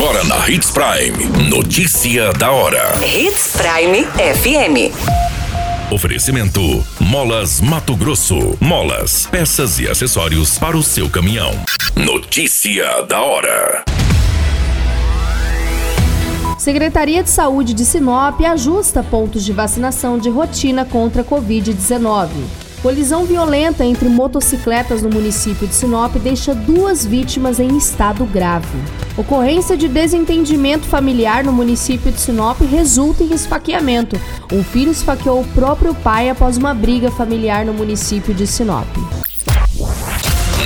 Agora na Hits Prime. Notícia da hora. Hits Prime FM. Oferecimento: Molas Mato Grosso. Molas, peças e acessórios para o seu caminhão. Notícia da hora. Secretaria de Saúde de Sinop ajusta pontos de vacinação de rotina contra a Covid-19. Colisão violenta entre motocicletas no município de Sinop deixa duas vítimas em estado grave. Ocorrência de desentendimento familiar no município de Sinop resulta em esfaqueamento. Um filho esfaqueou o próprio pai após uma briga familiar no município de Sinop.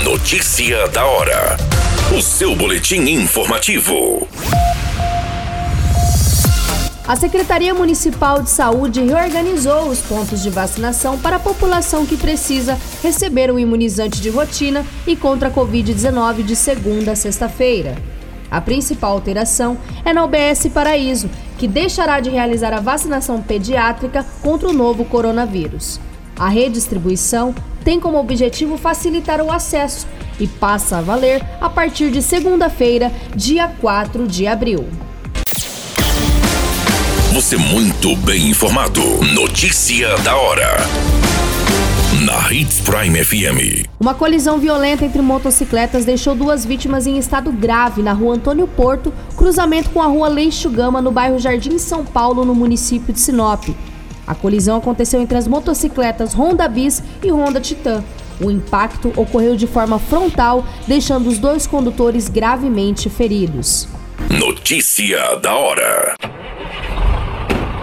Notícia da hora. O seu boletim informativo. A Secretaria Municipal de Saúde reorganizou os pontos de vacinação para a população que precisa receber o imunizante de rotina e contra a Covid-19 de segunda a sexta-feira. A principal alteração é na UBS Paraíso, que deixará de realizar a vacinação pediátrica contra o novo coronavírus. A redistribuição tem como objetivo facilitar o acesso e passa a valer a partir de segunda-feira, dia 4 de abril. Você muito bem informado. Notícia da hora. Na Hits Prime FM. Uma colisão violenta entre motocicletas deixou duas vítimas em estado grave na rua Antônio Porto, cruzamento com a rua Leixo Gama, no bairro Jardim São Paulo, no município de Sinop. A colisão aconteceu entre as motocicletas Honda Bis e Honda Titan. O impacto ocorreu de forma frontal, deixando os dois condutores gravemente feridos. Notícia da hora.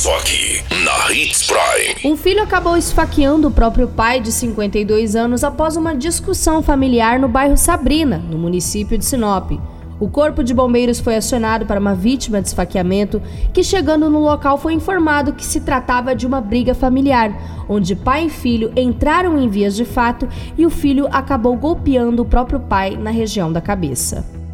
Só aqui, na Hits Prime. Um filho acabou esfaqueando o próprio pai de 52 anos após uma discussão familiar no bairro Sabrina, no município de Sinop. O corpo de bombeiros foi acionado para uma vítima de esfaqueamento que, chegando no local, foi informado que se tratava de uma briga familiar, onde pai e filho entraram em vias de fato e o filho acabou golpeando o próprio pai na região da cabeça.